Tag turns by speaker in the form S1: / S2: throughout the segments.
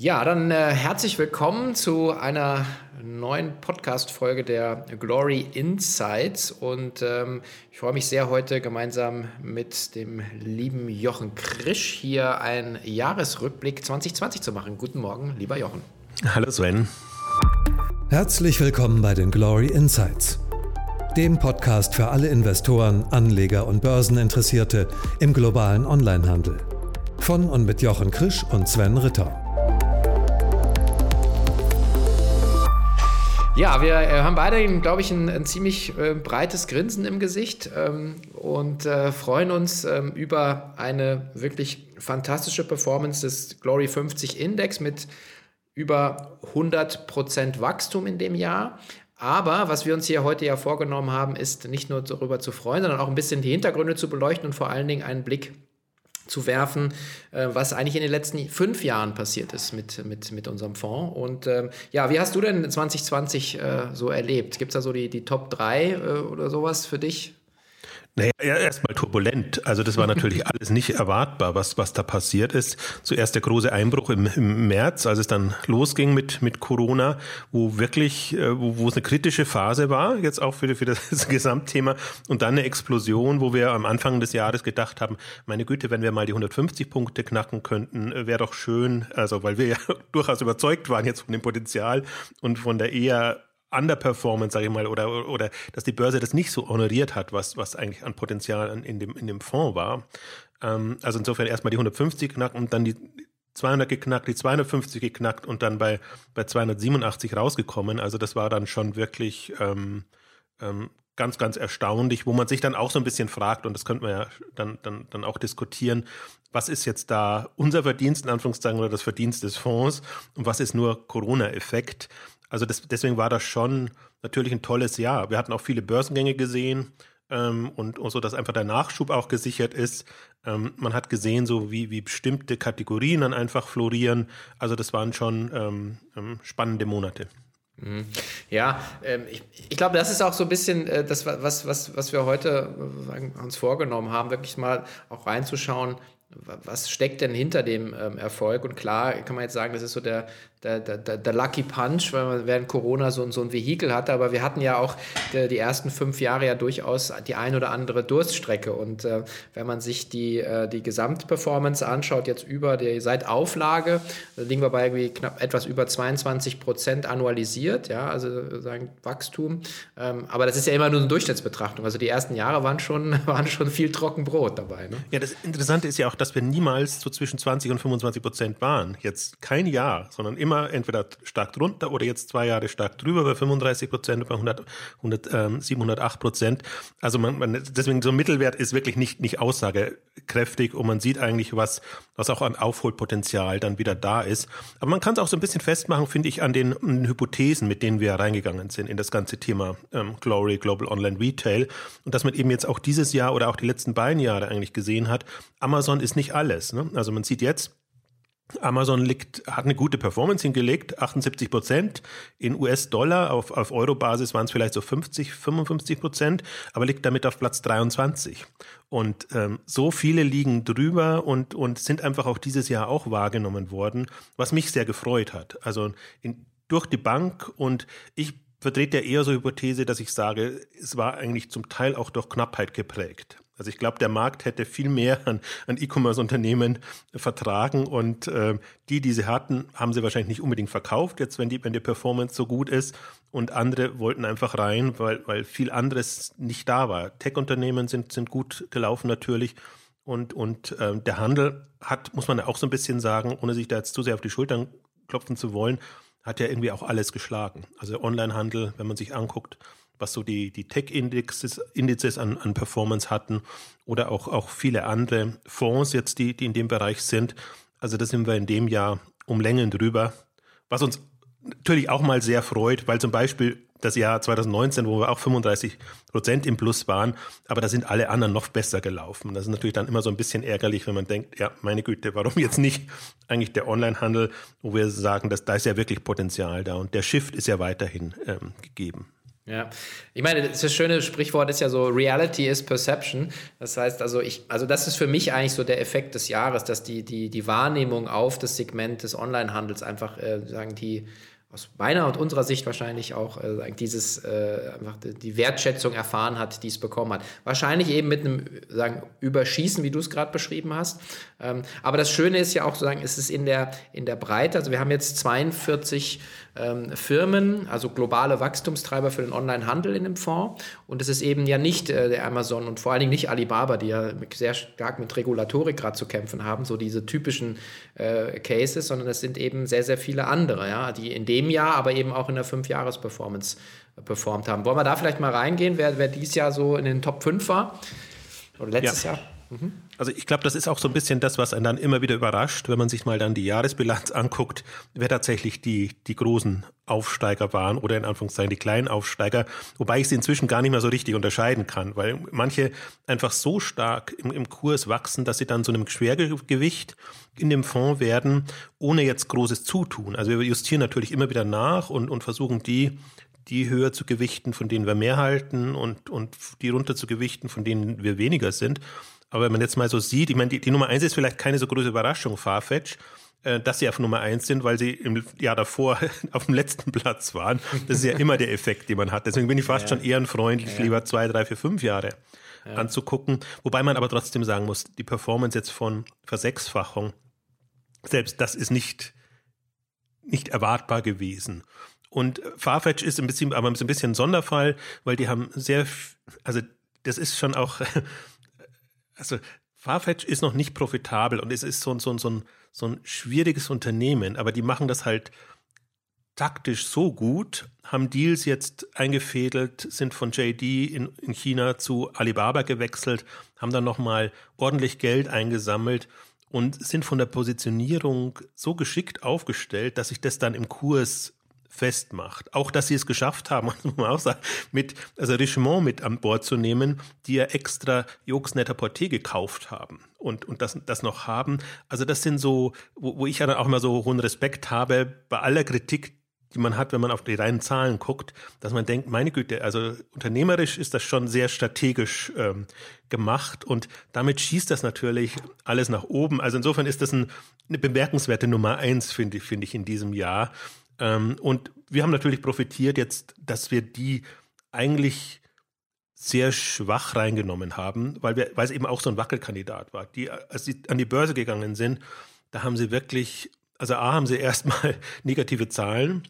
S1: Ja, dann äh, herzlich willkommen zu einer neuen Podcast-Folge der Glory Insights. Und ähm, ich freue mich sehr, heute gemeinsam mit dem lieben Jochen Krisch hier einen Jahresrückblick 2020 zu machen. Guten Morgen, lieber Jochen.
S2: Hallo Sven.
S3: Herzlich willkommen bei den Glory Insights, dem Podcast für alle Investoren, Anleger und Börseninteressierte im globalen Onlinehandel. Von und mit Jochen Krisch und Sven Ritter.
S1: Ja, wir äh, haben beide, glaube ich, ein, ein ziemlich äh, breites Grinsen im Gesicht ähm, und äh, freuen uns ähm, über eine wirklich fantastische Performance des Glory 50 Index mit über 100% Wachstum in dem Jahr. Aber was wir uns hier heute ja vorgenommen haben, ist nicht nur darüber zu freuen, sondern auch ein bisschen die Hintergründe zu beleuchten und vor allen Dingen einen Blick zu werfen, äh, was eigentlich in den letzten fünf Jahren passiert ist mit, mit, mit unserem Fonds. Und ähm, ja, wie hast du denn 2020 äh, so erlebt? Gibt es da so die, die Top 3 äh, oder sowas für dich?
S2: Naja, erstmal turbulent. Also das war natürlich alles nicht erwartbar, was, was da passiert ist. Zuerst der große Einbruch im, im März, als es dann losging mit, mit Corona, wo wirklich, äh, wo, wo es eine kritische Phase war, jetzt auch für, für das Gesamtthema. Und dann eine Explosion, wo wir am Anfang des Jahres gedacht haben, meine Güte, wenn wir mal die 150 Punkte knacken könnten, äh, wäre doch schön. Also weil wir ja durchaus überzeugt waren jetzt von dem Potenzial und von der eher Underperformance, sage ich mal, oder, oder dass die Börse das nicht so honoriert hat, was, was eigentlich an Potenzial in dem, in dem Fonds war. Ähm, also insofern erstmal die 150 knackt und dann die 200 geknackt, die 250 geknackt und dann bei, bei 287 rausgekommen. Also das war dann schon wirklich ähm, ähm, ganz, ganz erstaunlich, wo man sich dann auch so ein bisschen fragt, und das könnte man ja dann, dann, dann auch diskutieren, was ist jetzt da unser Verdienst in Anführungszeichen oder das Verdienst des Fonds und was ist nur Corona-Effekt? Also das, deswegen war das schon natürlich ein tolles Jahr. Wir hatten auch viele Börsengänge gesehen ähm, und, und so, dass einfach der Nachschub auch gesichert ist. Ähm, man hat gesehen, so wie, wie bestimmte Kategorien dann einfach florieren. Also das waren schon ähm, ähm spannende Monate.
S1: Mhm. Ja, ähm, ich, ich glaube, das ist auch so ein bisschen äh, das, was, was, was wir heute äh, uns vorgenommen haben, wirklich mal auch reinzuschauen, was steckt denn hinter dem ähm, Erfolg? Und klar kann man jetzt sagen, das ist so der, der, der, der Lucky Punch, weil man während Corona so, so ein Vehikel hatte. Aber wir hatten ja auch die, die ersten fünf Jahre ja durchaus die ein oder andere Durststrecke. Und äh, wenn man sich die, äh, die Gesamtperformance anschaut, jetzt über die seit Auflage, da liegen wir bei irgendwie knapp etwas über 22 Prozent annualisiert, ja, also sagen Wachstum. Ähm, aber das ist ja immer nur eine Durchschnittsbetrachtung. Also die ersten Jahre waren schon, waren schon viel Trockenbrot dabei. Ne?
S2: Ja, das Interessante ist ja auch, dass wir niemals so zwischen 20 und 25 Prozent waren. Jetzt kein Jahr, sondern immer entweder stark drunter oder jetzt zwei Jahre stark drüber bei 35 Prozent, bei 100, 100, ähm, 708 Prozent. Also man, man, deswegen so ein Mittelwert ist wirklich nicht, nicht aussagekräftig und man sieht eigentlich, was, was auch an Aufholpotenzial dann wieder da ist. Aber man kann es auch so ein bisschen festmachen, finde ich, an den, an den Hypothesen, mit denen wir reingegangen sind in das ganze Thema ähm, Glory, Global Online Retail. Und dass man eben jetzt auch dieses Jahr oder auch die letzten beiden Jahre eigentlich gesehen hat, Amazon ist ist nicht alles. Ne? Also man sieht jetzt, Amazon liegt, hat eine gute Performance hingelegt, 78 Prozent. In US-Dollar, auf, auf Euro-Basis waren es vielleicht so 50, 55 Prozent, aber liegt damit auf Platz 23. Und ähm, so viele liegen drüber und, und sind einfach auch dieses Jahr auch wahrgenommen worden, was mich sehr gefreut hat. Also in, durch die Bank und ich vertrete ja eher so Hypothese, dass ich sage, es war eigentlich zum Teil auch durch Knappheit geprägt. Also ich glaube, der Markt hätte viel mehr an, an E-Commerce-Unternehmen vertragen und äh, die, die sie hatten, haben sie wahrscheinlich nicht unbedingt verkauft, jetzt wenn die, wenn die Performance so gut ist und andere wollten einfach rein, weil, weil viel anderes nicht da war. Tech-Unternehmen sind, sind gut gelaufen natürlich und, und äh, der Handel hat, muss man ja auch so ein bisschen sagen, ohne sich da jetzt zu sehr auf die Schultern klopfen zu wollen, hat ja irgendwie auch alles geschlagen. Also Onlinehandel, wenn man sich anguckt, was so die, die Tech-Indizes Indizes an, an Performance hatten oder auch, auch viele andere Fonds jetzt, die, die in dem Bereich sind. Also da sind wir in dem Jahr um Längen drüber, was uns natürlich auch mal sehr freut, weil zum Beispiel das Jahr 2019, wo wir auch 35 Prozent im Plus waren, aber da sind alle anderen noch besser gelaufen. Das ist natürlich dann immer so ein bisschen ärgerlich, wenn man denkt, ja, meine Güte, warum jetzt nicht eigentlich der Onlinehandel, wo wir sagen, dass da ist ja wirklich Potenzial da und der Shift ist ja weiterhin ähm, gegeben.
S1: Ja, ich meine, das schöne Sprichwort ist ja so, Reality is Perception. Das heißt also, ich, also das ist für mich eigentlich so der Effekt des Jahres, dass die, die, die Wahrnehmung auf das Segment des Onlinehandels einfach, äh, sagen die, aus meiner und unserer Sicht wahrscheinlich auch äh, dieses äh, einfach die Wertschätzung erfahren hat, die es bekommen hat. Wahrscheinlich eben mit einem sagen Überschießen, wie du es gerade beschrieben hast. Ähm, aber das Schöne ist ja auch sagen, ist es in der in der Breite. Also wir haben jetzt 42 ähm, Firmen, also globale Wachstumstreiber für den Onlinehandel in dem Fonds. Und es ist eben ja nicht äh, der Amazon und vor allen Dingen nicht Alibaba, die ja sehr stark mit Regulatorik gerade zu kämpfen haben, so diese typischen äh, Cases, sondern es sind eben sehr, sehr viele andere, ja, die in dem Jahr, aber eben auch in der Fünfjahres-Performance äh, performt haben. Wollen wir da vielleicht mal reingehen, wer, wer dieses Jahr so in den Top 5 war? Oder letztes ja. Jahr?
S2: Also ich glaube, das ist auch so ein bisschen das, was einen dann immer wieder überrascht, wenn man sich mal dann die Jahresbilanz anguckt, wer tatsächlich die, die großen Aufsteiger waren oder in Anführungszeichen die kleinen Aufsteiger, wobei ich sie inzwischen gar nicht mehr so richtig unterscheiden kann, weil manche einfach so stark im, im Kurs wachsen, dass sie dann zu einem Schwergewicht in dem Fonds werden, ohne jetzt großes Zutun. Also wir justieren natürlich immer wieder nach und, und versuchen die die höher zu gewichten, von denen wir mehr halten und, und die runter zu gewichten, von denen wir weniger sind. Aber wenn man jetzt mal so sieht, ich meine, die, die Nummer eins ist vielleicht keine so große Überraschung, Farfetch, äh, dass sie auf Nummer eins sind, weil sie im Jahr davor auf dem letzten Platz waren. Das ist ja immer der Effekt, den man hat. Deswegen bin ich fast ja. schon ehrenfreundlich, ja. lieber zwei, drei, vier, fünf Jahre ja. anzugucken. Wobei man aber trotzdem sagen muss, die Performance jetzt von Versechsfachung, selbst das ist nicht, nicht erwartbar gewesen. Und Farfetch ist ein bisschen, aber ein bisschen ein Sonderfall, weil die haben sehr, also das ist schon auch also Farfetch ist noch nicht profitabel und es ist so, so, so, ein, so ein schwieriges Unternehmen, aber die machen das halt taktisch so gut, haben Deals jetzt eingefädelt, sind von JD in, in China zu Alibaba gewechselt, haben dann nochmal ordentlich Geld eingesammelt und sind von der Positionierung so geschickt aufgestellt, dass sich das dann im Kurs festmacht. Auch, dass sie es geschafft haben, muss man auch sagen, mit, also Richemont mit an Bord zu nehmen, die ja extra Jokes Netter Porté gekauft haben und, und das, das noch haben. Also das sind so, wo, wo ich ja dann auch immer so hohen Respekt habe, bei aller Kritik, die man hat, wenn man auf die reinen Zahlen guckt, dass man denkt, meine Güte, also unternehmerisch ist das schon sehr strategisch ähm, gemacht und damit schießt das natürlich alles nach oben. Also insofern ist das ein, eine bemerkenswerte Nummer eins, finde ich, finde ich, in diesem Jahr. Ähm, und wir haben natürlich profitiert jetzt, dass wir die eigentlich sehr schwach reingenommen haben, weil, wir, weil es eben auch so ein Wackelkandidat war. Die, als sie an die Börse gegangen sind, da haben sie wirklich, also A, haben sie erstmal negative Zahlen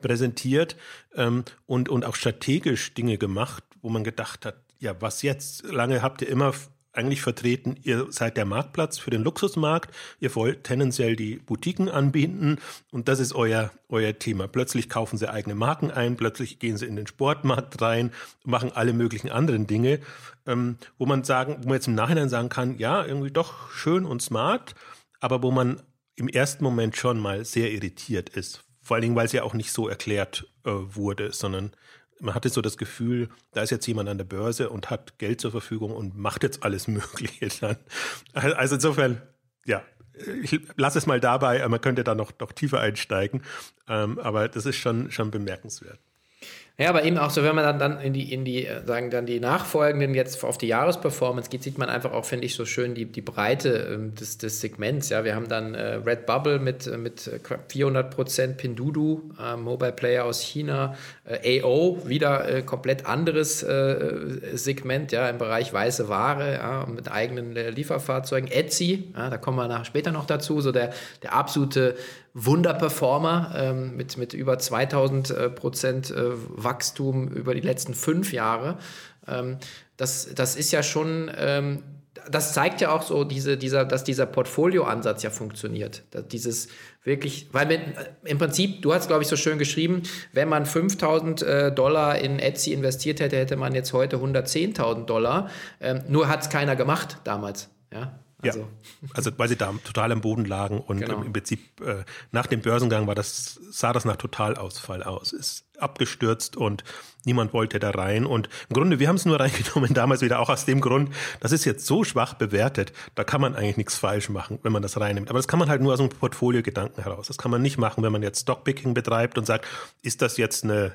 S2: präsentiert ähm, und, und auch strategisch Dinge gemacht, wo man gedacht hat, ja, was jetzt? Lange habt ihr immer eigentlich vertreten, ihr seid der Marktplatz für den Luxusmarkt, ihr wollt tendenziell die Boutiquen anbieten und das ist euer, euer Thema. Plötzlich kaufen sie eigene Marken ein, plötzlich gehen sie in den Sportmarkt rein, machen alle möglichen anderen Dinge, ähm, wo man sagen, wo man jetzt im Nachhinein sagen kann, ja, irgendwie doch schön und smart, aber wo man im ersten Moment schon mal sehr irritiert ist. Vor allen Dingen, weil es ja auch nicht so erklärt äh, wurde, sondern man hatte so das Gefühl, da ist jetzt jemand an der Börse und hat Geld zur Verfügung und macht jetzt alles Mögliche dann. Also insofern, ja, ich lasse es mal dabei, man könnte da noch, noch tiefer einsteigen, ähm, aber das ist schon, schon bemerkenswert.
S1: Ja, aber eben auch so, wenn man dann, dann in die, in die, äh, sagen dann die nachfolgenden jetzt auf die Jahresperformance geht, sieht man einfach auch, finde ich, so schön die, die Breite ähm, des, des Segments. Ja, wir haben dann äh, Red Bubble mit, äh, mit 400 Prozent, Pindudu, äh, Mobile Player aus China, äh, AO, wieder äh, komplett anderes äh, Segment, ja, im Bereich weiße Ware, ja, mit eigenen Lieferfahrzeugen. Etsy, ja, da kommen wir nach, später noch dazu, so der, der absolute Wunderperformer ähm, mit, mit über 2000 äh, Prozent äh, Wachstum über die letzten fünf Jahre. Ähm, das, das ist ja schon, ähm, das zeigt ja auch so, diese, dieser, dass dieser Portfolioansatz ja funktioniert. Dieses wirklich, weil wenn, äh, im Prinzip, du hast glaube ich so schön geschrieben, wenn man 5000 äh, Dollar in Etsy investiert hätte, hätte man jetzt heute 110.000 Dollar. Ähm, nur hat es keiner gemacht damals. Ja,
S2: also, ja, also weil sie da total am Boden lagen und genau. im Prinzip äh, nach dem Börsengang war das, sah das nach Totalausfall aus. Ist abgestürzt und niemand wollte da rein. Und im Grunde, wir haben es nur reingenommen, damals wieder auch aus dem Grund, das ist jetzt so schwach bewertet, da kann man eigentlich nichts falsch machen, wenn man das reinnimmt. Aber das kann man halt nur aus einem Portfolio-Gedanken heraus. Das kann man nicht machen, wenn man jetzt Stockpicking betreibt und sagt, ist das jetzt eine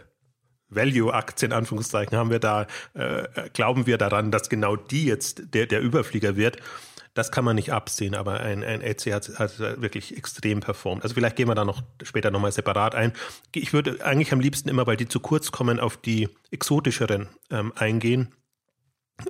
S2: Value-Aktien, in Anführungszeichen, haben wir da, äh, glauben wir daran, dass genau die jetzt der, der Überflieger wird. Das kann man nicht absehen, aber ein, ein Etsy hat, hat wirklich extrem performt. Also vielleicht gehen wir da noch später nochmal separat ein. Ich würde eigentlich am liebsten immer, weil die zu kurz kommen, auf die exotischeren ähm, eingehen.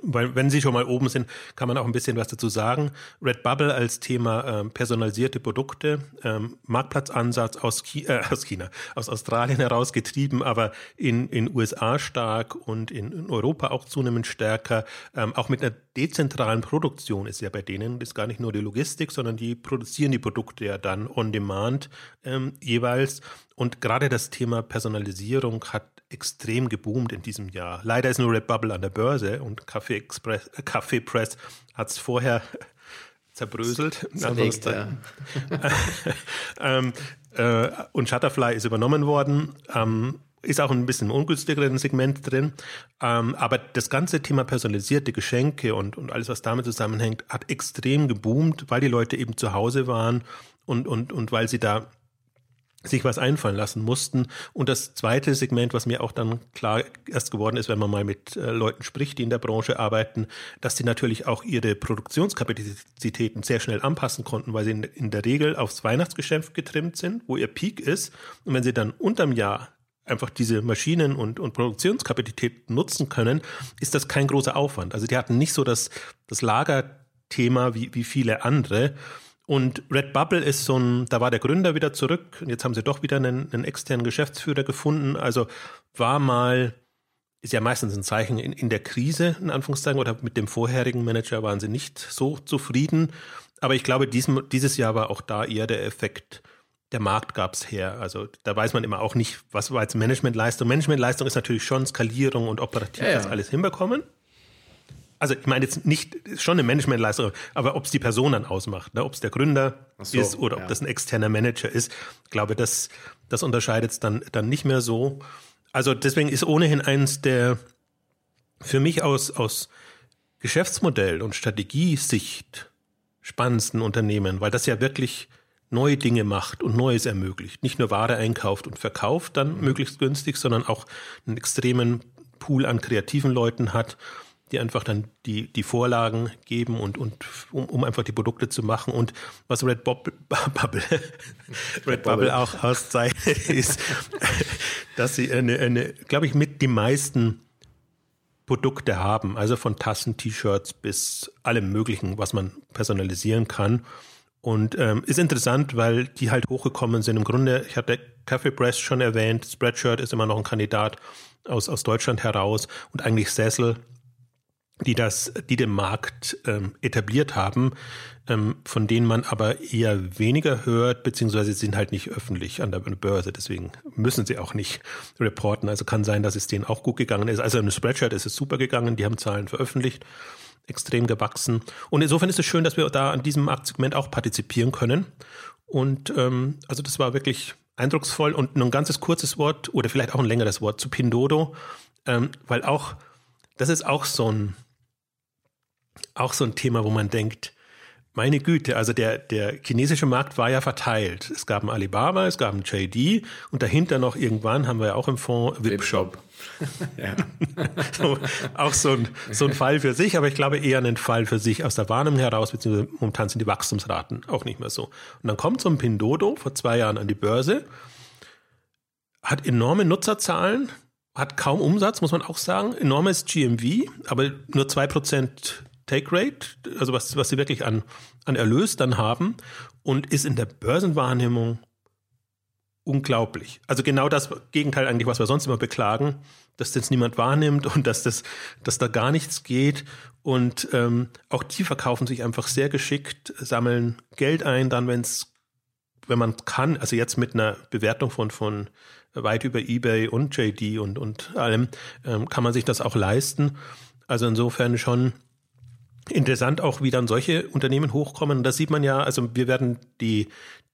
S2: Weil wenn Sie schon mal oben sind, kann man auch ein bisschen was dazu sagen. Redbubble als Thema ähm, personalisierte Produkte, ähm, Marktplatzansatz aus, Chi äh, aus China, aus Australien herausgetrieben, aber in in USA stark und in, in Europa auch zunehmend stärker. Ähm, auch mit einer dezentralen Produktion ist ja bei denen das ist gar nicht nur die Logistik, sondern die produzieren die Produkte ja dann on demand ähm, jeweils. Und gerade das Thema Personalisierung hat extrem geboomt in diesem Jahr. Leider ist nur Redbubble an der Börse und Café Express, äh, Café Press hat es vorher zerbröselt. Zerlegt, ja. ähm, äh, und Shutterfly ist übernommen worden. Ähm, ist auch ein bisschen ungünstigeren Segment drin. Ähm, aber das ganze Thema personalisierte Geschenke und, und alles, was damit zusammenhängt, hat extrem geboomt, weil die Leute eben zu Hause waren und, und, und weil sie da sich was einfallen lassen mussten. Und das zweite Segment, was mir auch dann klar erst geworden ist, wenn man mal mit äh, Leuten spricht, die in der Branche arbeiten, dass die natürlich auch ihre Produktionskapazitäten sehr schnell anpassen konnten, weil sie in, in der Regel aufs Weihnachtsgeschäft getrimmt sind, wo ihr Peak ist. Und wenn sie dann unterm Jahr einfach diese Maschinen und, und Produktionskapazität nutzen können, ist das kein großer Aufwand. Also die hatten nicht so das, das Lagerthema wie, wie viele andere. Und Redbubble ist so ein, da war der Gründer wieder zurück und jetzt haben sie doch wieder einen, einen externen Geschäftsführer gefunden. Also war mal, ist ja meistens ein Zeichen in, in der Krise, in Anführungszeichen, oder mit dem vorherigen Manager waren sie nicht so zufrieden. Aber ich glaube, diesem, dieses Jahr war auch da eher der Effekt, der Markt gab es her. Also da weiß man immer auch nicht, was war jetzt Managementleistung. Managementleistung ist natürlich schon Skalierung und operativ ja, ja. das alles hinbekommen also ich meine jetzt nicht schon eine Managementleistung, aber ob es die Person dann ausmacht, ne? ob es der Gründer so, ist oder ja. ob das ein externer Manager ist, glaube das das unterscheidet es dann dann nicht mehr so. Also deswegen ist ohnehin eins der für mich aus aus Geschäftsmodell und Strategiesicht spannendsten Unternehmen, weil das ja wirklich neue Dinge macht und Neues ermöglicht. Nicht nur Ware einkauft und verkauft dann mhm. möglichst günstig, sondern auch einen extremen Pool an kreativen Leuten hat die einfach dann die, die Vorlagen geben und, und um, um einfach die Produkte zu machen. Und was Red Bubble, Bubble, Red Bubble auch auszeichnet, ist, dass sie eine, eine glaube ich, mit die meisten Produkte haben, also von Tassen, T-Shirts bis allem Möglichen, was man personalisieren kann. Und ähm, ist interessant, weil die halt hochgekommen sind. Im Grunde, ich hatte Cafe Press schon erwähnt, Spreadshirt ist immer noch ein Kandidat aus, aus Deutschland heraus und eigentlich Sessel die das, die den Markt ähm, etabliert haben, ähm, von denen man aber eher weniger hört, beziehungsweise sind halt nicht öffentlich an der Börse, deswegen müssen sie auch nicht reporten. Also kann sein, dass es denen auch gut gegangen ist. Also im Spreadshirt ist es super gegangen, die haben Zahlen veröffentlicht, extrem gewachsen. Und insofern ist es schön, dass wir da an diesem Marktsegment auch partizipieren können. Und ähm, also das war wirklich eindrucksvoll und nur ein ganzes kurzes Wort oder vielleicht auch ein längeres Wort zu Pindodo, ähm, weil auch das ist auch so ein auch so ein Thema, wo man denkt, meine Güte, also der, der chinesische Markt war ja verteilt. Es gab einen Alibaba, es gab einen JD und dahinter noch irgendwann haben wir ja auch im Fonds Webshop. ja. so, auch so ein, so ein Fall für sich, aber ich glaube eher ein Fall für sich aus der Warnung heraus, beziehungsweise momentan sind die Wachstumsraten auch nicht mehr so. Und dann kommt so ein Pindodo vor zwei Jahren an die Börse, hat enorme Nutzerzahlen, hat kaum Umsatz, muss man auch sagen, enormes GMV, aber nur zwei Prozent Take Rate, also was, was sie wirklich an, an Erlös dann haben und ist in der Börsenwahrnehmung unglaublich. Also genau das Gegenteil eigentlich, was wir sonst immer beklagen, dass das niemand wahrnimmt und dass das, dass da gar nichts geht. Und ähm, auch die verkaufen sich einfach sehr geschickt, sammeln Geld ein, dann wenn es, wenn man kann, also jetzt mit einer Bewertung von von weit über eBay und JD und und allem, ähm, kann man sich das auch leisten. Also insofern schon Interessant auch, wie dann solche Unternehmen hochkommen. Das sieht man ja, also wir werden die,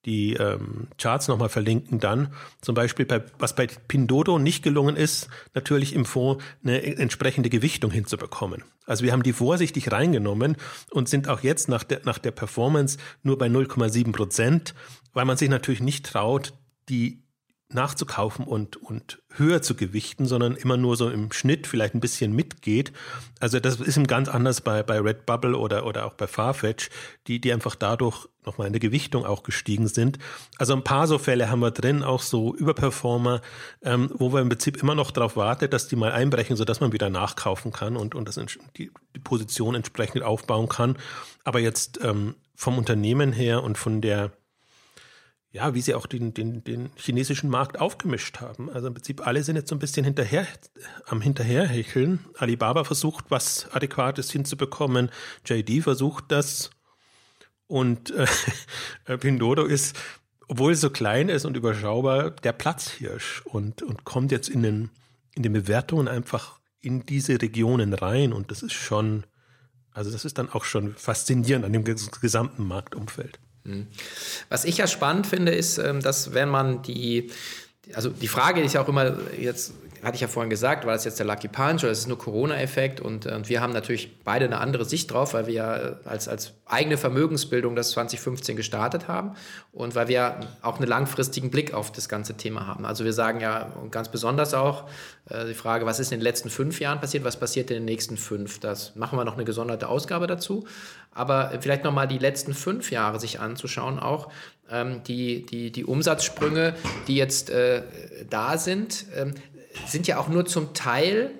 S2: die ähm, Charts nochmal verlinken dann. Zum Beispiel, bei, was bei Pindodo nicht gelungen ist, natürlich im Fonds eine entsprechende Gewichtung hinzubekommen. Also wir haben die vorsichtig reingenommen und sind auch jetzt nach der, nach der Performance nur bei 0,7 Prozent, weil man sich natürlich nicht traut, die nachzukaufen und, und höher zu gewichten, sondern immer nur so im Schnitt vielleicht ein bisschen mitgeht. Also das ist ihm ganz anders bei, bei Redbubble oder, oder auch bei Farfetch, die, die einfach dadurch nochmal in der Gewichtung auch gestiegen sind. Also ein paar so Fälle haben wir drin, auch so Überperformer, ähm, wo wir im Prinzip immer noch darauf warten, dass die mal einbrechen, sodass man wieder nachkaufen kann und, und das, die, die Position entsprechend aufbauen kann. Aber jetzt ähm, vom Unternehmen her und von der ja, wie sie auch den, den, den chinesischen Markt aufgemischt haben. Also im Prinzip alle sind jetzt so ein bisschen hinterher, am Hinterherhecheln. Alibaba versucht, was Adäquates hinzubekommen. JD versucht das. Und äh, Pindodo ist, obwohl es so klein ist und überschaubar, der Platzhirsch und, und kommt jetzt in den, in den Bewertungen einfach in diese Regionen rein. Und das ist schon, also das ist dann auch schon faszinierend an dem gesamten Marktumfeld.
S1: Hm. Was ich ja spannend finde, ist, ähm, dass wenn man die, also die Frage ist ja auch immer jetzt hatte ich ja vorhin gesagt, war das jetzt der Lucky Punch oder ist es nur Corona-Effekt? Und, und, wir haben natürlich beide eine andere Sicht drauf, weil wir ja äh, als, als eigene Vermögensbildung das 2015 gestartet haben und weil wir auch einen langfristigen Blick auf das ganze Thema haben. Also wir sagen ja ganz besonders auch äh, die Frage, was ist in den letzten fünf Jahren passiert, was passiert in den nächsten fünf? Das machen wir noch eine gesonderte Ausgabe dazu. Aber vielleicht nochmal die letzten fünf Jahre sich anzuschauen auch, ähm, die, die, die Umsatzsprünge, die jetzt äh, da sind, ähm, sind ja auch nur zum Teil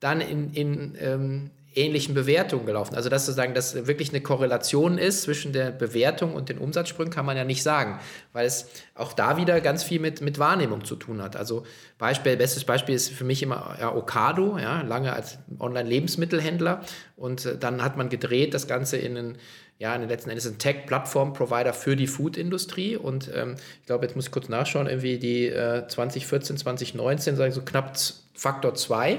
S1: dann in, in ähm, ähnlichen Bewertungen gelaufen. Also dass sozusagen das wirklich eine Korrelation ist zwischen der Bewertung und den Umsatzsprüngen, kann man ja nicht sagen, weil es auch da wieder ganz viel mit, mit Wahrnehmung zu tun hat. Also Beispiel, bestes Beispiel ist für mich immer ja, Ocado, ja, lange als Online-Lebensmittelhändler und äh, dann hat man gedreht das Ganze in einen ja, letzten Endes ein Tech-Plattform-Provider für die Food-Industrie. Und ähm, ich glaube, jetzt muss ich kurz nachschauen, irgendwie die äh, 2014, 2019, sagen so knapp Faktor 2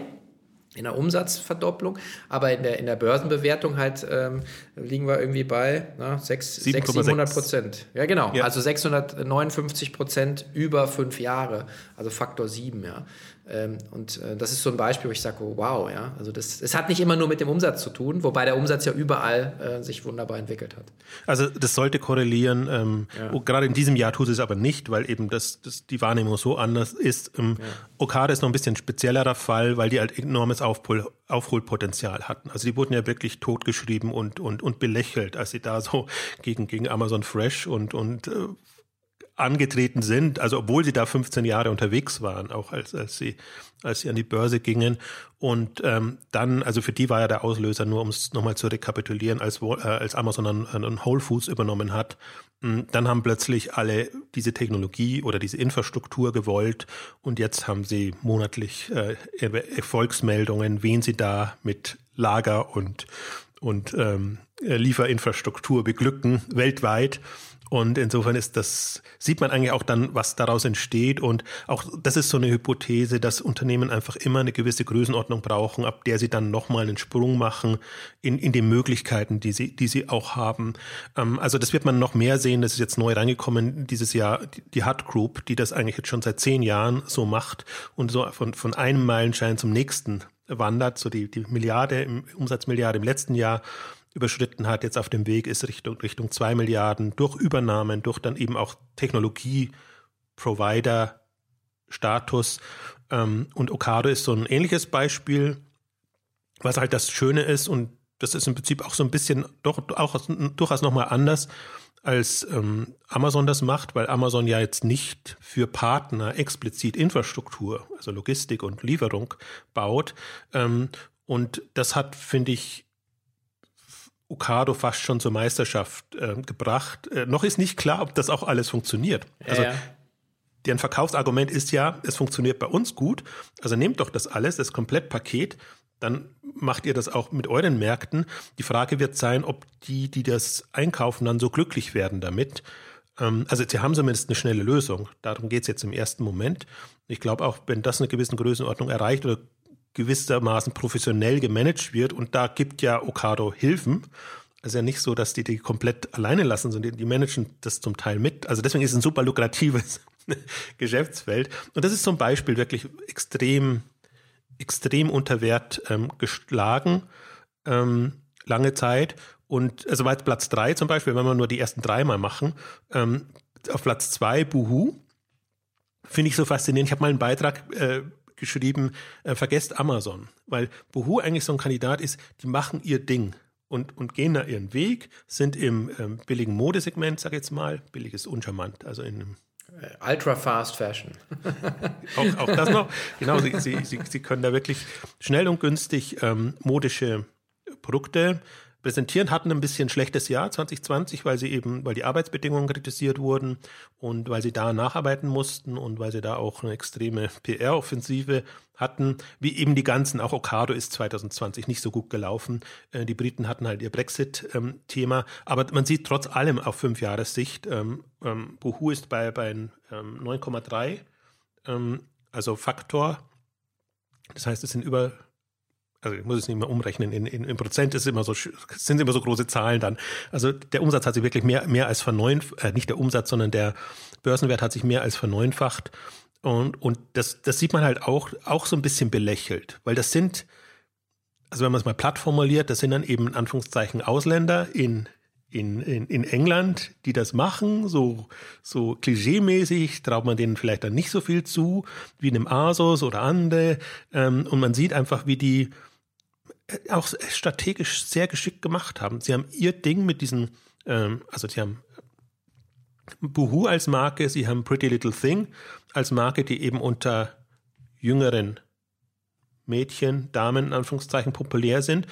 S1: in der Umsatzverdopplung, aber in der, in der Börsenbewertung halt ähm, liegen wir irgendwie bei na, 6, 6 700 Prozent. Ja, genau. Ja. Also 659 Prozent über fünf Jahre, also Faktor 7, ja. Ähm, und äh, das ist so ein Beispiel, wo ich sage, oh, wow, ja. Also das, es hat nicht immer nur mit dem Umsatz zu tun, wobei der Umsatz ja überall äh, sich wunderbar entwickelt hat.
S2: Also das sollte korrelieren. Ähm, ja. Gerade in diesem Jahr tut es aber nicht, weil eben das, das die Wahrnehmung so anders ist. Ähm, ja. Okada ist noch ein bisschen speziellerer Fall, weil die halt enormes Aufhol, Aufholpotenzial hatten. Also die wurden ja wirklich totgeschrieben und, und, und belächelt, als sie da so gegen, gegen Amazon Fresh und, und äh, angetreten sind, also obwohl sie da 15 Jahre unterwegs waren, auch als, als sie als sie an die Börse gingen. Und ähm, dann, also für die war ja der Auslöser, nur um es nochmal zu rekapitulieren, als, äh, als Amazon an, an Whole Foods übernommen hat, mh, dann haben plötzlich alle diese Technologie oder diese Infrastruktur gewollt und jetzt haben sie monatlich äh, Erfolgsmeldungen, wen sie da mit Lager und, und ähm, Lieferinfrastruktur beglücken weltweit. Und insofern ist das, sieht man eigentlich auch dann, was daraus entsteht. Und auch das ist so eine Hypothese, dass Unternehmen einfach immer eine gewisse Größenordnung brauchen, ab der sie dann nochmal einen Sprung machen in, in den Möglichkeiten, die sie, die sie auch haben. Ähm, also das wird man noch mehr sehen. Das ist jetzt neu reingekommen dieses Jahr, die Hut Group, die das eigentlich jetzt schon seit zehn Jahren so macht und so von, von einem Meilenstein zum nächsten wandert, so die, die Milliarde, im Umsatzmilliarde im letzten Jahr überschritten hat, jetzt auf dem Weg ist Richtung, Richtung zwei Milliarden durch Übernahmen, durch dann eben auch Technologie-Provider-Status. Ähm, und Okado ist so ein ähnliches Beispiel, was halt das Schöne ist und das ist im Prinzip auch so ein bisschen doch auch durchaus nochmal anders, als ähm, Amazon das macht, weil Amazon ja jetzt nicht für Partner explizit Infrastruktur, also Logistik und Lieferung baut. Ähm, und das hat, finde ich, Okado fast schon zur Meisterschaft äh, gebracht. Äh, noch ist nicht klar, ob das auch alles funktioniert. Also ja. deren Verkaufsargument ist ja, es funktioniert bei uns gut. Also nehmt doch das alles, das Komplettpaket, dann macht ihr das auch mit euren Märkten. Die Frage wird sein, ob die, die das einkaufen, dann so glücklich werden damit. Ähm, also sie haben zumindest eine schnelle Lösung. Darum geht es jetzt im ersten Moment. Ich glaube auch, wenn das eine gewisse Größenordnung erreicht oder gewissermaßen professionell gemanagt wird. Und da gibt ja Okado Hilfen. Es ist ja nicht so, dass die die komplett alleine lassen, sondern die managen das zum Teil mit. Also deswegen ist es ein super lukratives Geschäftsfeld. Und das ist zum Beispiel wirklich extrem, extrem unter Wert ähm, geschlagen, ähm, lange Zeit. Und also jetzt Platz drei zum Beispiel, wenn wir nur die ersten drei mal machen. Ähm, auf Platz zwei Buhu finde ich so faszinierend. Ich habe mal einen Beitrag äh, geschrieben, äh, vergesst Amazon, weil Boohoo eigentlich so ein Kandidat ist, die machen ihr Ding und, und gehen da ihren Weg, sind im ähm, billigen Modesegment, sag ich jetzt mal, billig ist uncharmant, also in einem
S1: äh, Ultra Fast Fashion.
S2: auch, auch das noch. Genau, sie, sie, sie, sie können da wirklich schnell und günstig ähm, modische Produkte präsentieren, hatten ein bisschen schlechtes Jahr 2020, weil sie eben, weil die Arbeitsbedingungen kritisiert wurden und weil sie da nacharbeiten mussten und weil sie da auch eine extreme PR-Offensive hatten, wie eben die ganzen, auch Okado ist 2020 nicht so gut gelaufen. Äh, die Briten hatten halt ihr Brexit-Thema, ähm, aber man sieht trotz allem auf fünf Jahressicht, ähm, ähm, ist bei, bei ähm, 9,3, ähm, also Faktor. Das heißt, es sind über also ich muss es nicht mehr umrechnen, in, in, in Prozent ist immer so, sind immer so große Zahlen dann. Also der Umsatz hat sich wirklich mehr, mehr als verneunfacht, äh, nicht der Umsatz, sondern der Börsenwert hat sich mehr als verneunfacht. Und, und das, das sieht man halt auch, auch so ein bisschen belächelt, weil das sind, also wenn man es mal platt formuliert, das sind dann eben in Anführungszeichen Ausländer in, in, in, in England, die das machen, so, so klischeemäßig, traut man denen vielleicht dann nicht so viel zu, wie einem Asos oder andere. Ähm, und man sieht einfach, wie die, auch strategisch sehr geschickt gemacht haben. Sie haben ihr Ding mit diesen, ähm, also sie haben Boohoo als Marke, sie haben Pretty Little Thing als Marke, die eben unter jüngeren Mädchen, Damen in Anführungszeichen populär sind,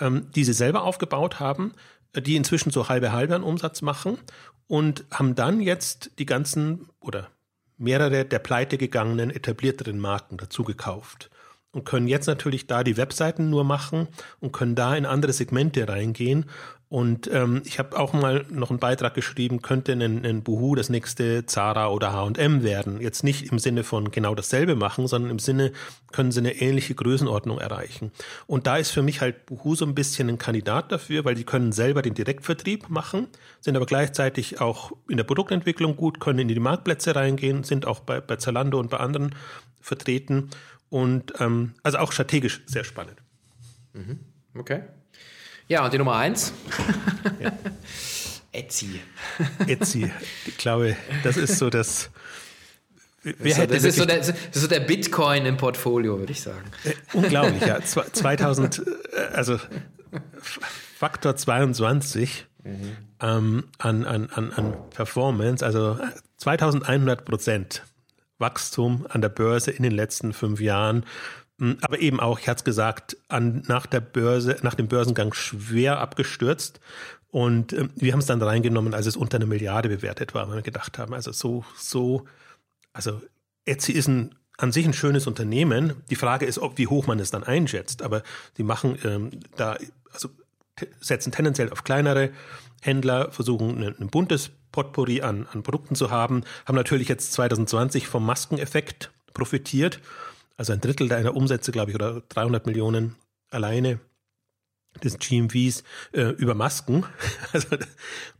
S2: ähm, die sie selber aufgebaut haben, die inzwischen so halbe halbe an Umsatz machen und haben dann jetzt die ganzen oder mehrere der pleite gegangenen etablierteren Marken dazu gekauft und können jetzt natürlich da die Webseiten nur machen und können da in andere Segmente reingehen. Und ähm, ich habe auch mal noch einen Beitrag geschrieben, könnte ein, ein Boohoo das nächste Zara oder H&M werden. Jetzt nicht im Sinne von genau dasselbe machen, sondern im Sinne, können sie eine ähnliche Größenordnung erreichen. Und da ist für mich halt Boohoo so ein bisschen ein Kandidat dafür, weil die können selber den Direktvertrieb machen, sind aber gleichzeitig auch in der Produktentwicklung gut, können in die Marktplätze reingehen, sind auch bei, bei Zalando und bei anderen vertreten und ähm, also auch strategisch sehr spannend.
S1: Mhm. Okay. Ja, und die Nummer eins? ja. Etsy.
S2: Etsy. Ich glaube, das ist so das.
S1: Wer so, das, ist so der, das ist so der Bitcoin im Portfolio, würde ich sagen.
S2: Äh, unglaublich, ja. 2000, äh, also Faktor 22 mhm. ähm, an, an, an, an Performance, also 2100 Prozent Wachstum an der Börse in den letzten fünf Jahren. Hm, aber eben auch, ich hatte es gesagt, an, nach der Börse, nach dem Börsengang schwer abgestürzt. Und äh, wir haben es dann reingenommen, als es unter einer Milliarde bewertet war, weil wir gedacht haben, also so, so, also Etsy ist ein an sich ein schönes Unternehmen. Die Frage ist, ob wie hoch man es dann einschätzt. Aber die machen ähm, da, also setzen tendenziell auf kleinere Händler, versuchen ein, ein buntes Potpourri an, an Produkten zu haben, haben natürlich jetzt 2020 vom Maskeneffekt profitiert. Also ein Drittel deiner Umsätze, glaube ich, oder 300 Millionen alleine des GMVs äh, über Masken also,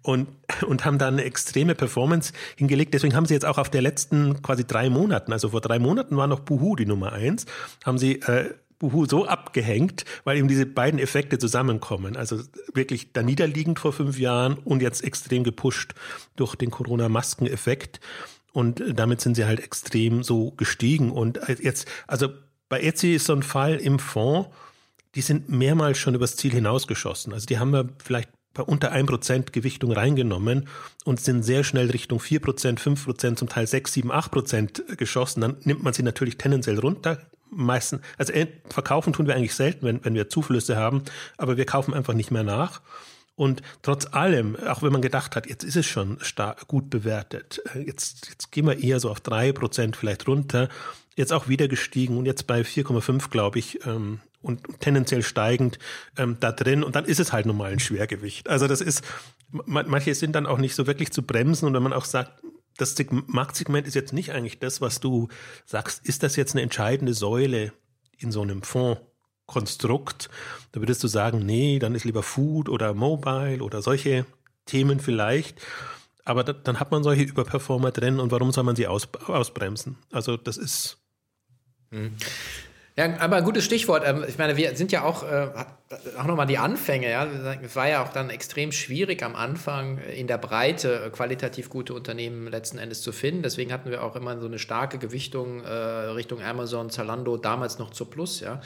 S2: und, und haben dann eine extreme Performance hingelegt. Deswegen haben sie jetzt auch auf der letzten quasi drei Monaten, also vor drei Monaten war noch Buhu die Nummer eins, haben sie äh, Buhu so abgehängt, weil eben diese beiden Effekte zusammenkommen. Also wirklich da niederliegend vor fünf Jahren und jetzt extrem gepusht durch den Corona-Maskeneffekt. Und damit sind sie halt extrem so gestiegen. Und jetzt, also bei Etsy ist so ein Fall im Fonds, die sind mehrmals schon übers Ziel hinausgeschossen. Also die haben wir vielleicht bei unter 1% Gewichtung reingenommen und sind sehr schnell Richtung 4%, 5%, zum Teil 6, 7, 8% geschossen. Dann nimmt man sie natürlich tendenziell runter, meisten, also verkaufen tun wir eigentlich selten, wenn, wenn wir Zuflüsse haben, aber wir kaufen einfach nicht mehr nach. Und trotz allem, auch wenn man gedacht hat, jetzt ist es schon gut bewertet, äh, jetzt, jetzt gehen wir eher so auf drei Prozent vielleicht runter, jetzt auch wieder gestiegen und jetzt bei 4,5, glaube ich, ähm, und tendenziell steigend ähm, da drin. Und dann ist es halt normal ein Schwergewicht. Also das ist, manche sind dann auch nicht so wirklich zu bremsen und wenn man auch sagt, das Marktsegment ist jetzt nicht eigentlich das, was du sagst, ist das jetzt eine entscheidende Säule in so einem Fondskonstrukt? Da würdest du sagen, nee, dann ist lieber Food oder Mobile oder solche Themen vielleicht. Aber da, dann hat man solche Überperformer drin und warum soll man sie aus, ausbremsen? Also das ist.
S1: Ja, aber ein gutes Stichwort. Ähm, ich meine, wir sind ja auch, äh, auch nochmal die Anfänge. Ja? Es war ja auch dann extrem schwierig am Anfang in der Breite äh, qualitativ gute Unternehmen letzten Endes zu finden. Deswegen hatten wir auch immer so eine starke Gewichtung äh, Richtung Amazon, Zalando, damals noch zur Plus. Ja?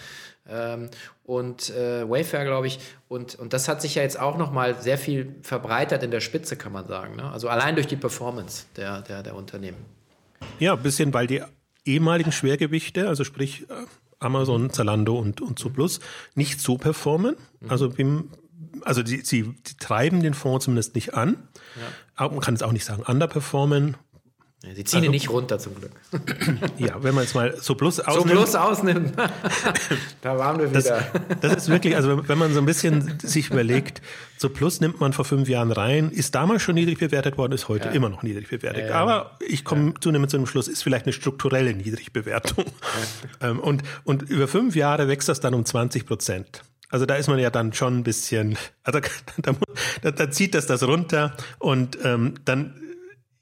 S1: Ähm, und äh, Wayfair, glaube ich. Und, und das hat sich ja jetzt auch nochmal sehr viel verbreitert in der Spitze, kann man sagen. Ne? Also allein durch die Performance der, der, der Unternehmen.
S2: Ja, ein bisschen, weil die ehemaligen Schwergewichte, also sprich äh, Amazon, Zalando und, und Zooplus, nicht so performen. Also, also die, sie die treiben den Fonds zumindest nicht an. Ja. Man kann es auch nicht sagen, underperformen.
S1: Ja, sie ziehen also, ihn nicht runter zum Glück.
S2: ja, wenn man jetzt mal so plus
S1: ausnimmt. So plus ausnimmt. da waren wir wieder.
S2: Das, das, ist wirklich, also wenn man so ein bisschen sich überlegt, so plus nimmt man vor fünf Jahren rein, ist damals schon niedrig bewertet worden, ist heute ja. immer noch niedrig bewertet. Ja, Aber ich komme zunehmend zu dem Schluss, ist vielleicht eine strukturelle Niedrigbewertung. Ähm, und, und über fünf Jahre wächst das dann um 20 Prozent. Also da ist man ja dann schon ein bisschen, also da, da, da zieht das das runter und ähm, dann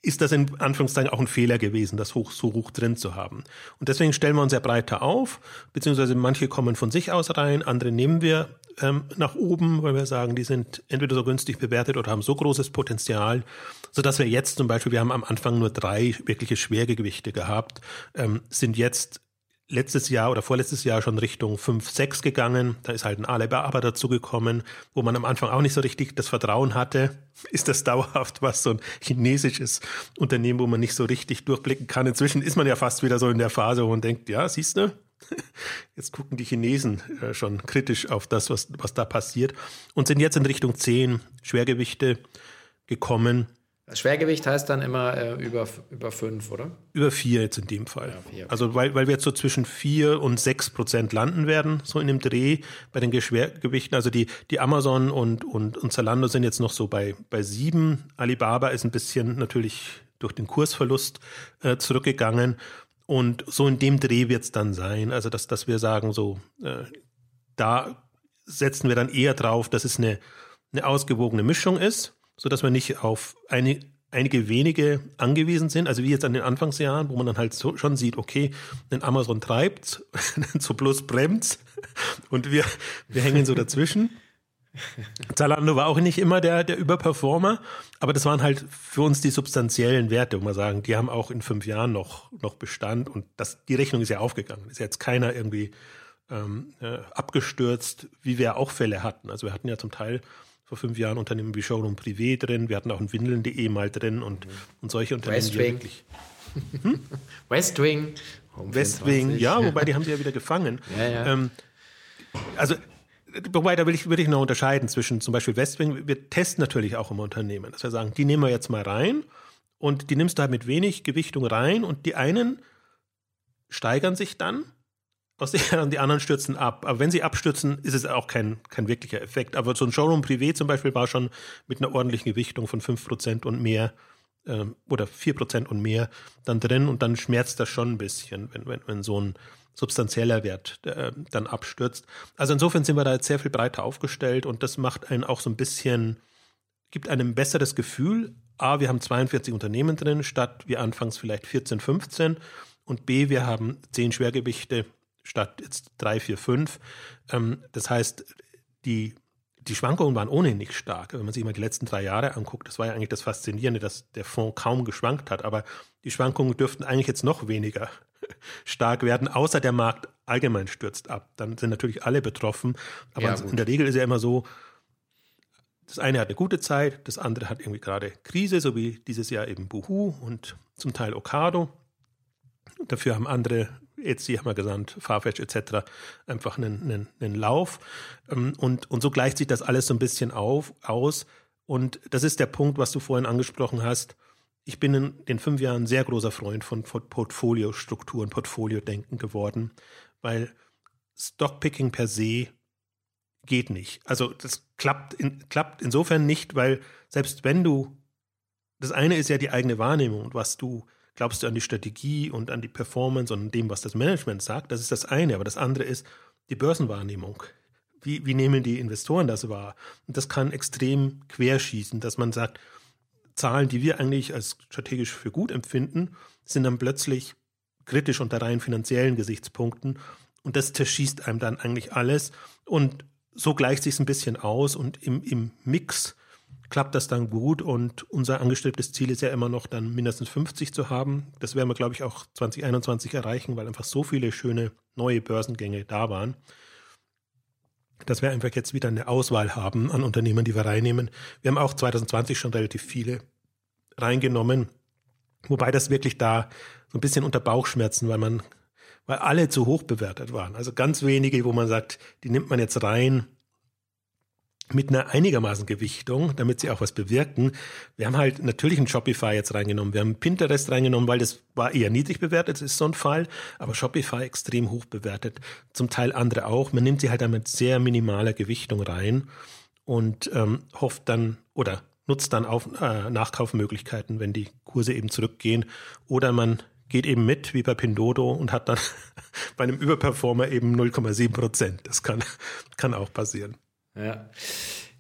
S2: ist das in Anführungszeichen auch ein Fehler gewesen, das hoch, so hoch drin zu haben. Und deswegen stellen wir uns ja breiter auf, beziehungsweise manche kommen von sich aus rein, andere nehmen wir ähm, nach oben, weil wir sagen, die sind entweder so günstig bewertet oder haben so großes Potenzial, so dass wir jetzt zum Beispiel, wir haben am Anfang nur drei wirkliche Schwergewichte gehabt, ähm, sind jetzt letztes Jahr oder vorletztes Jahr schon Richtung 5, 6 gegangen. Da ist halt ein Alibaba dazu gekommen, wo man am Anfang auch nicht so richtig das Vertrauen hatte. Ist das dauerhaft was, so ein chinesisches Unternehmen, wo man nicht so richtig durchblicken kann? Inzwischen ist man ja fast wieder so in der Phase, wo man denkt, ja, siehst du, jetzt gucken die Chinesen äh, schon kritisch auf das, was, was da passiert und sind jetzt in Richtung 10 Schwergewichte gekommen
S1: Schwergewicht heißt dann immer äh, über, über fünf, oder?
S2: Über vier jetzt in dem Fall. Ja, vier, okay. Also weil, weil wir jetzt so zwischen vier und sechs Prozent landen werden, so in dem Dreh bei den Schwergewichten. Also die, die Amazon und, und, und Zalando sind jetzt noch so bei, bei sieben. Alibaba ist ein bisschen natürlich durch den Kursverlust äh, zurückgegangen. Und so in dem Dreh wird es dann sein. Also dass, dass wir sagen, so äh, da setzen wir dann eher drauf, dass es eine, eine ausgewogene Mischung ist so dass man nicht auf eine, einige wenige angewiesen sind, also wie jetzt an den Anfangsjahren, wo man dann halt so, schon sieht, okay, ein Amazon treibt, so bloß bremst und wir, wir hängen so dazwischen. Zalando war auch nicht immer der, der Überperformer, aber das waren halt für uns die substanziellen Werte, wo wir sagen, die haben auch in fünf Jahren noch, noch Bestand und das, die Rechnung ist ja aufgegangen. Ist ja jetzt keiner irgendwie ähm, äh, abgestürzt, wie wir auch Fälle hatten. Also wir hatten ja zum Teil vor fünf Jahren Unternehmen wie Showroom Privé drin. Wir hatten auch ein Windeln.de mal drin und, mhm. und solche Unternehmen.
S1: Westwing. Hm? Westwing.
S2: Westwing, ja, wobei die haben sie ja wieder gefangen. Ja, ja. Ähm, also, wobei, da will ich, würde ich noch unterscheiden zwischen zum Beispiel Westwing. Wir testen natürlich auch immer Unternehmen, dass wir sagen, die nehmen wir jetzt mal rein und die nimmst du halt mit wenig Gewichtung rein und die einen steigern sich dann aus der, und die anderen stürzen ab. Aber wenn sie abstürzen, ist es auch kein, kein wirklicher Effekt. Aber so ein Showroom Privé zum Beispiel war schon mit einer ordentlichen Gewichtung von 5% und mehr äh, oder 4% und mehr dann drin und dann schmerzt das schon ein bisschen, wenn, wenn, wenn so ein substanzieller Wert äh, dann abstürzt. Also insofern sind wir da jetzt sehr viel breiter aufgestellt und das macht einen auch so ein bisschen, gibt einem ein besseres Gefühl. A, wir haben 42 Unternehmen drin, statt wie anfangs vielleicht 14, 15. Und B, wir haben 10 Schwergewichte statt jetzt drei, vier, fünf. Ähm, das heißt, die, die Schwankungen waren ohnehin nicht stark. Wenn man sich mal die letzten drei Jahre anguckt, das war ja eigentlich das Faszinierende, dass der Fonds kaum geschwankt hat. Aber die Schwankungen dürften eigentlich jetzt noch weniger stark werden, außer der Markt allgemein stürzt ab. Dann sind natürlich alle betroffen. Aber ja, in der Regel ist ja immer so, das eine hat eine gute Zeit, das andere hat irgendwie gerade Krise, so wie dieses Jahr eben Buhu und zum Teil Okado. Dafür haben andere Etsy haben wir gesandt, Farfetch etc. einfach einen, einen, einen Lauf. Ähm, und, und so gleicht sich das alles so ein bisschen auf, aus. Und das ist der Punkt, was du vorhin angesprochen hast. Ich bin in den fünf Jahren sehr großer Freund von Portfoliostrukturen, Portfoliodenken geworden, weil Stockpicking per se geht nicht. Also das klappt, in, klappt insofern nicht, weil selbst wenn du, das eine ist ja die eigene Wahrnehmung und was du glaubst du an die Strategie und an die Performance und an dem, was das Management sagt. Das ist das eine. Aber das andere ist die Börsenwahrnehmung. Wie, wie nehmen die Investoren das wahr? Und das kann extrem querschießen, dass man sagt, Zahlen, die wir eigentlich als strategisch für gut empfinden, sind dann plötzlich kritisch unter rein finanziellen Gesichtspunkten. und das zerschießt einem dann eigentlich alles. Und so gleicht sich ein bisschen aus und im, im Mix klappt das dann gut und unser angestrebtes Ziel ist ja immer noch dann mindestens 50 zu haben. Das werden wir, glaube ich, auch 2021 erreichen, weil einfach so viele schöne neue Börsengänge da waren, dass wir einfach jetzt wieder eine Auswahl haben an Unternehmen, die wir reinnehmen. Wir haben auch 2020 schon relativ viele reingenommen, wobei das wirklich da so ein bisschen unter Bauchschmerzen, weil man, weil alle zu hoch bewertet waren. Also ganz wenige, wo man sagt, die nimmt man jetzt rein, mit einer einigermaßen Gewichtung, damit sie auch was bewirken. Wir haben halt natürlich einen Shopify jetzt reingenommen. Wir haben Pinterest reingenommen, weil das war eher niedrig bewertet, das ist so ein Fall. Aber Shopify extrem hoch bewertet. Zum Teil andere auch. Man nimmt sie halt dann mit sehr minimaler Gewichtung rein und ähm, hofft dann oder nutzt dann auf, äh, Nachkaufmöglichkeiten, wenn die Kurse eben zurückgehen. Oder man geht eben mit, wie bei Pindodo, und hat dann bei einem Überperformer eben 0,7 Prozent. Das kann, kann auch passieren.
S1: Ja.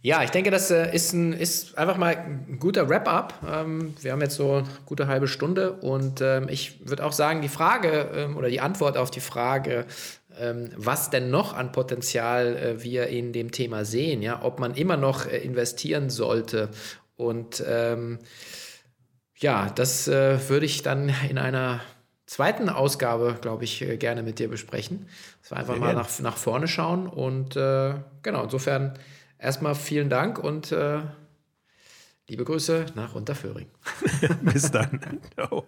S1: Ja, ich denke, das äh, ist, ein, ist einfach mal ein guter Wrap-up. Ähm, wir haben jetzt so eine gute halbe Stunde und ähm, ich würde auch sagen, die Frage ähm, oder die Antwort auf die Frage, was denn noch an Potenzial äh, wir in dem Thema sehen, ja, ob man immer noch äh, investieren sollte. Und ja, das würde ich dann in einer zweiten Ausgabe, glaube ich, gerne mit dir besprechen. Dass wir einfach Sehr mal nach, nach vorne schauen. Und äh, genau, insofern erstmal vielen Dank und äh, liebe Grüße nach Unterföhring.
S2: Bis dann. Ciao.